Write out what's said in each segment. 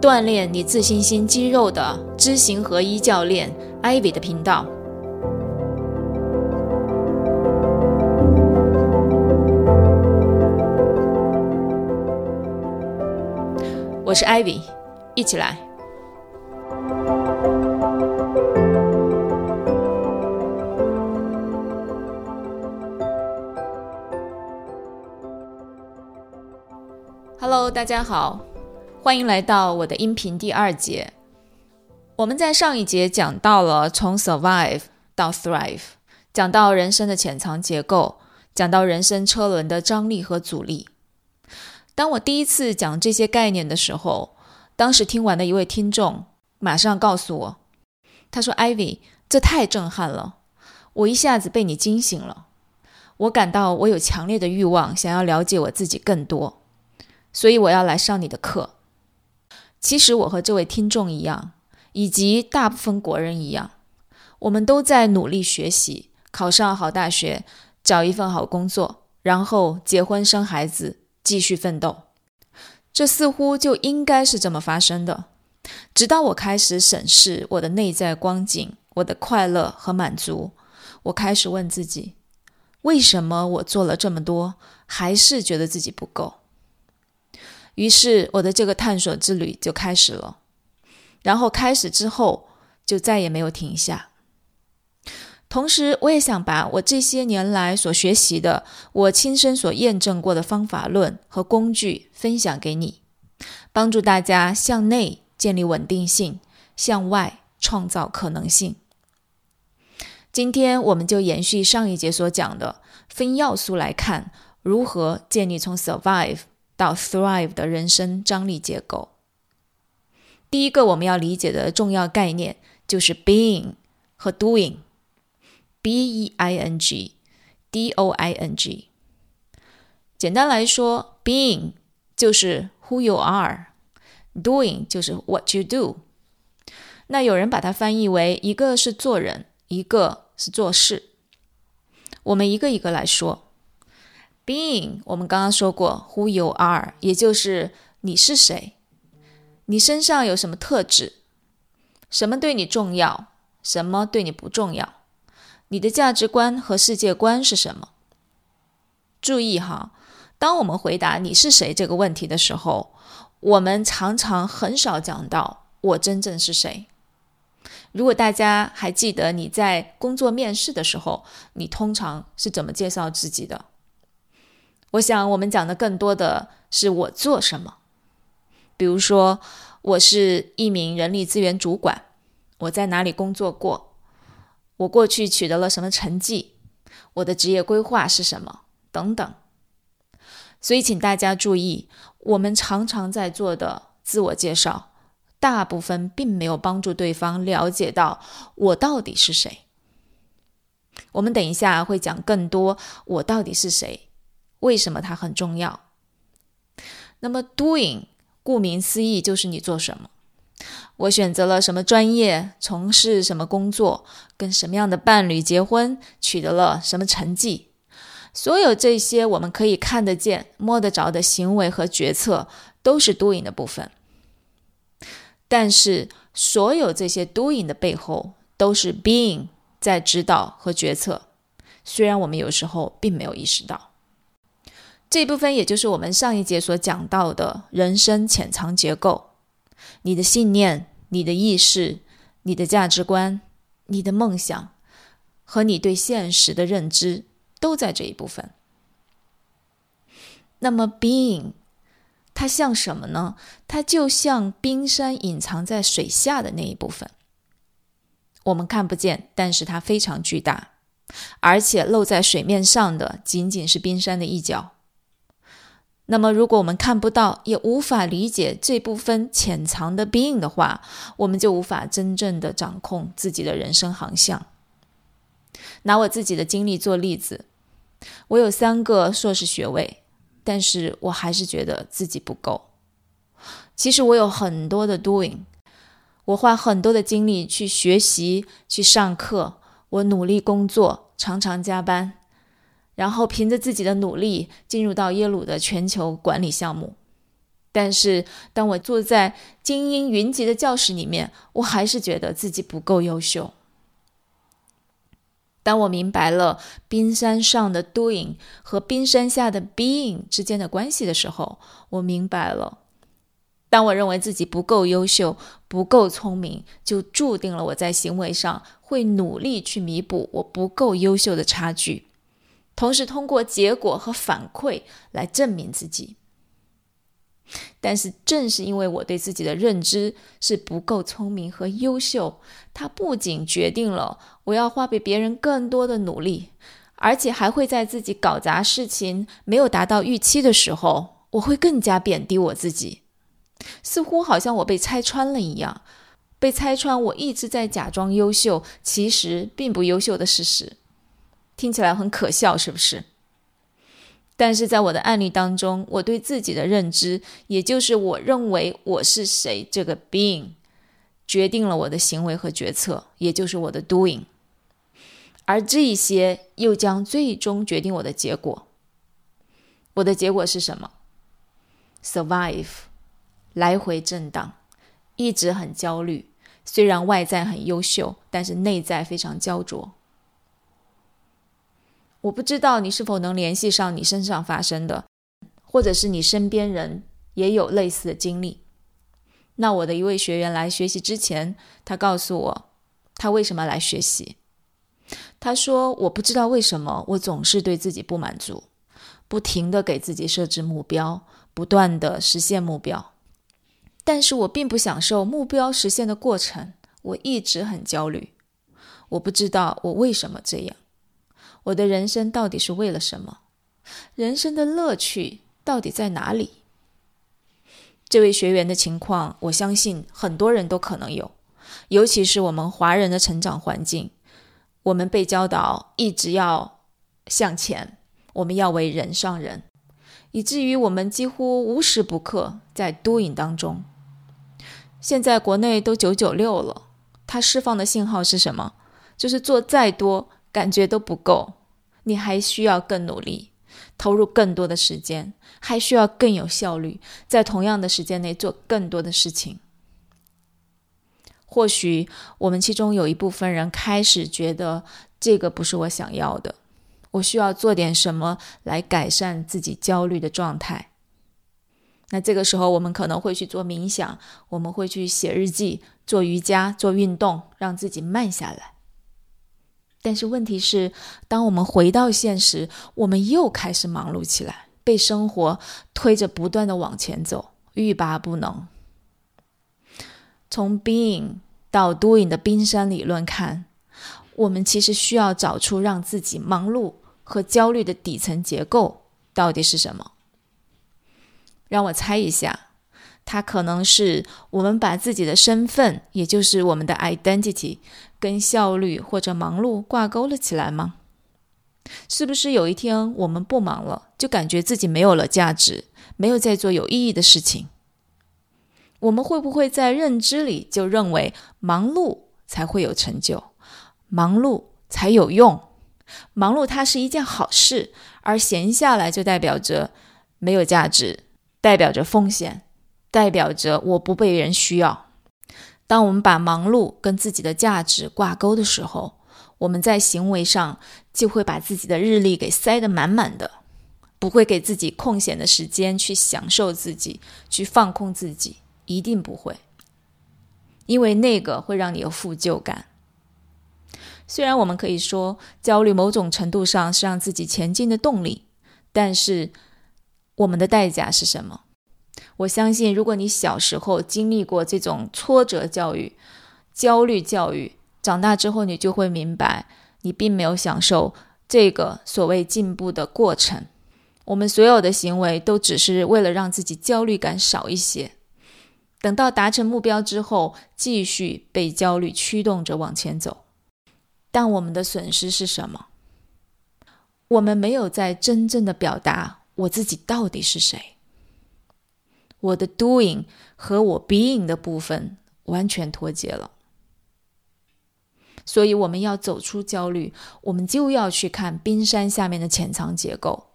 锻炼你自信心肌肉的知行合一教练 Ivy 的频道。我是 Ivy，一起来。Hello，大家好，欢迎来到我的音频第二节。我们在上一节讲到了从 survive 到 thrive，讲到人生的潜藏结构，讲到人生车轮的张力和阻力。当我第一次讲这些概念的时候，当时听完的一位听众马上告诉我，他说：“Ivy，这太震撼了，我一下子被你惊醒了。我感到我有强烈的欲望，想要了解我自己更多。”所以我要来上你的课。其实我和这位听众一样，以及大部分国人一样，我们都在努力学习，考上好大学，找一份好工作，然后结婚生孩子，继续奋斗。这似乎就应该是这么发生的。直到我开始审视我的内在光景，我的快乐和满足，我开始问自己：为什么我做了这么多，还是觉得自己不够？于是我的这个探索之旅就开始了，然后开始之后就再也没有停下。同时，我也想把我这些年来所学习的、我亲身所验证过的方法论和工具分享给你，帮助大家向内建立稳定性，向外创造可能性。今天我们就延续上一节所讲的，分要素来看如何建立从 survive。到 thrive 的人生张力结构。第一个我们要理解的重要概念就是 being 和 doing，b e i n g，d o i n g。简单来说，being 就是 who you are，doing 就是 what you do。那有人把它翻译为一个是做人，一个是做事。我们一个一个来说。Being，我们刚刚说过，Who you are，也就是你是谁，你身上有什么特质，什么对你重要，什么对你不重要，你的价值观和世界观是什么？注意哈，当我们回答你是谁这个问题的时候，我们常常很少讲到我真正是谁。如果大家还记得你在工作面试的时候，你通常是怎么介绍自己的？我想，我们讲的更多的是我做什么。比如说，我是一名人力资源主管，我在哪里工作过，我过去取得了什么成绩，我的职业规划是什么，等等。所以，请大家注意，我们常常在做的自我介绍，大部分并没有帮助对方了解到我到底是谁。我们等一下会讲更多，我到底是谁。为什么它很重要？那么，doing，顾名思义就是你做什么。我选择了什么专业，从事什么工作，跟什么样的伴侣结婚，取得了什么成绩。所有这些我们可以看得见、摸得着的行为和决策，都是 doing 的部分。但是，所有这些 doing 的背后，都是 being 在指导和决策。虽然我们有时候并没有意识到。这一部分也就是我们上一节所讲到的人生潜藏结构，你的信念、你的意识、你的价值观、你的梦想和你对现实的认知都在这一部分。那么，being 它像什么呢？它就像冰山隐藏在水下的那一部分，我们看不见，但是它非常巨大，而且露在水面上的仅仅是冰山的一角。那么，如果我们看不到，也无法理解这部分潜藏的 being 的话，我们就无法真正的掌控自己的人生航向。拿我自己的经历做例子，我有三个硕士学位，但是我还是觉得自己不够。其实我有很多的 doing，我花很多的精力去学习、去上课，我努力工作，常常加班。然后凭着自己的努力进入到耶鲁的全球管理项目，但是当我坐在精英云集的教室里面，我还是觉得自己不够优秀。当我明白了冰山上的 doing 和冰山下的 being 之间的关系的时候，我明白了，当我认为自己不够优秀、不够聪明，就注定了我在行为上会努力去弥补我不够优秀的差距。同时，通过结果和反馈来证明自己。但是，正是因为我对自己的认知是不够聪明和优秀，它不仅决定了我要花比别人更多的努力，而且还会在自己搞砸事情、没有达到预期的时候，我会更加贬低我自己，似乎好像我被拆穿了一样，被拆穿我一直在假装优秀，其实并不优秀的事实。听起来很可笑，是不是？但是在我的案例当中，我对自己的认知，也就是我认为我是谁这个 being，决定了我的行为和决策，也就是我的 doing，而这一些又将最终决定我的结果。我的结果是什么？survive，来回震荡，一直很焦虑。虽然外在很优秀，但是内在非常焦灼。我不知道你是否能联系上你身上发生的，或者是你身边人也有类似的经历。那我的一位学员来学习之前，他告诉我他为什么来学习。他说：“我不知道为什么我总是对自己不满足，不停的给自己设置目标，不断的实现目标，但是我并不享受目标实现的过程，我一直很焦虑。我不知道我为什么这样。”我的人生到底是为了什么？人生的乐趣到底在哪里？这位学员的情况，我相信很多人都可能有，尤其是我们华人的成长环境，我们被教导一直要向前，我们要为人上人，以至于我们几乎无时不刻在 doing 当中。现在国内都九九六了，它释放的信号是什么？就是做再多。感觉都不够，你还需要更努力，投入更多的时间，还需要更有效率，在同样的时间内做更多的事情。或许我们其中有一部分人开始觉得这个不是我想要的，我需要做点什么来改善自己焦虑的状态。那这个时候，我们可能会去做冥想，我们会去写日记、做瑜伽、做运动，让自己慢下来。但是问题是，当我们回到现实，我们又开始忙碌起来，被生活推着不断的往前走，欲罢不能。从 being 到 doing 的冰山理论看，我们其实需要找出让自己忙碌和焦虑的底层结构到底是什么。让我猜一下，它可能是我们把自己的身份，也就是我们的 identity。跟效率或者忙碌挂钩了起来吗？是不是有一天我们不忙了，就感觉自己没有了价值，没有在做有意义的事情？我们会不会在认知里就认为忙碌才会有成就，忙碌才有用，忙碌它是一件好事，而闲下来就代表着没有价值，代表着风险，代表着我不被人需要？当我们把忙碌跟自己的价值挂钩的时候，我们在行为上就会把自己的日历给塞得满满的，不会给自己空闲的时间去享受自己、去放空自己，一定不会，因为那个会让你有负疚感。虽然我们可以说焦虑某种程度上是让自己前进的动力，但是我们的代价是什么？我相信，如果你小时候经历过这种挫折教育、焦虑教育，长大之后你就会明白，你并没有享受这个所谓进步的过程。我们所有的行为都只是为了让自己焦虑感少一些。等到达成目标之后，继续被焦虑驱动着往前走。但我们的损失是什么？我们没有在真正的表达我自己到底是谁。我的 doing 和我 being 的部分完全脱节了。所以我们要走出焦虑，我们就要去看冰山下面的潜藏结构，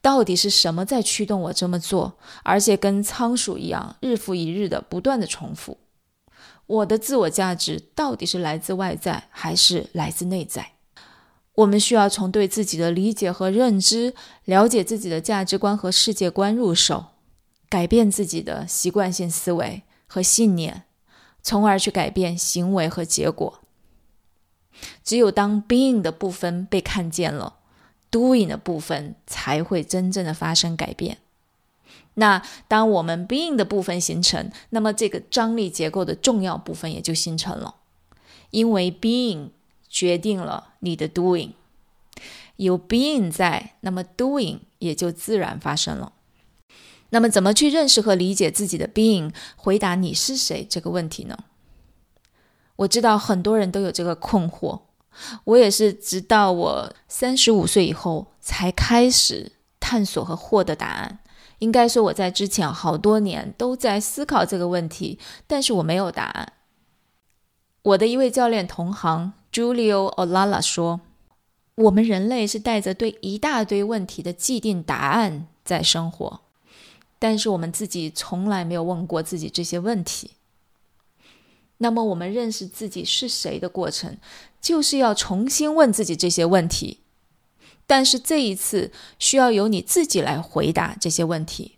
到底是什么在驱动我这么做，而且跟仓鼠一样，日复一日的不断的重复。我的自我价值到底是来自外在还是来自内在？我们需要从对自己的理解和认知，了解自己的价值观和世界观入手，改变自己的习惯性思维和信念，从而去改变行为和结果。只有当 being 的部分被看见了，doing 的部分才会真正的发生改变。那当我们 being 的部分形成，那么这个张力结构的重要部分也就形成了。因为 being 决定了你的 doing，有 being 在，那么 doing 也就自然发生了。那么怎么去认识和理解自己的 being，回答你是谁这个问题呢？我知道很多人都有这个困惑，我也是直到我三十五岁以后才开始探索和获得答案。应该说我在之前好多年都在思考这个问题，但是我没有答案。我的一位教练同行 Julio Olala 说：“我们人类是带着对一大堆问题的既定答案在生活，但是我们自己从来没有问过自己这些问题。”那么，我们认识自己是谁的过程，就是要重新问自己这些问题。但是这一次需要由你自己来回答这些问题。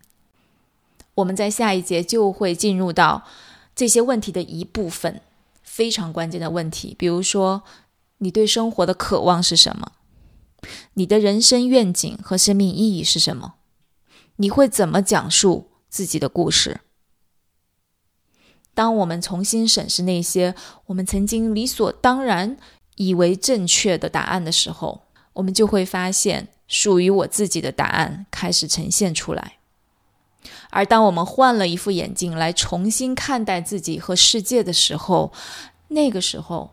我们在下一节就会进入到这些问题的一部分，非常关键的问题，比如说你对生活的渴望是什么？你的人生愿景和生命意义是什么？你会怎么讲述自己的故事？当我们重新审视那些我们曾经理所当然以为正确的答案的时候，我们就会发现属于我自己的答案开始呈现出来。而当我们换了一副眼镜来重新看待自己和世界的时候，那个时候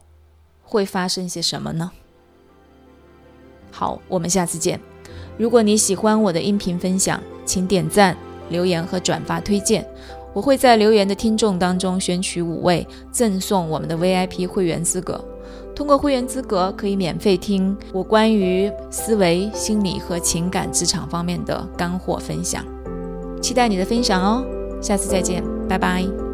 会发生些什么呢？好，我们下次见。如果你喜欢我的音频分享，请点赞、留言和转发推荐。我会在留言的听众当中选取五位，赠送我们的 VIP 会员资格。通过会员资格，可以免费听我关于思维、心理和情感职场方面的干货分享。期待你的分享哦！下次再见，拜拜。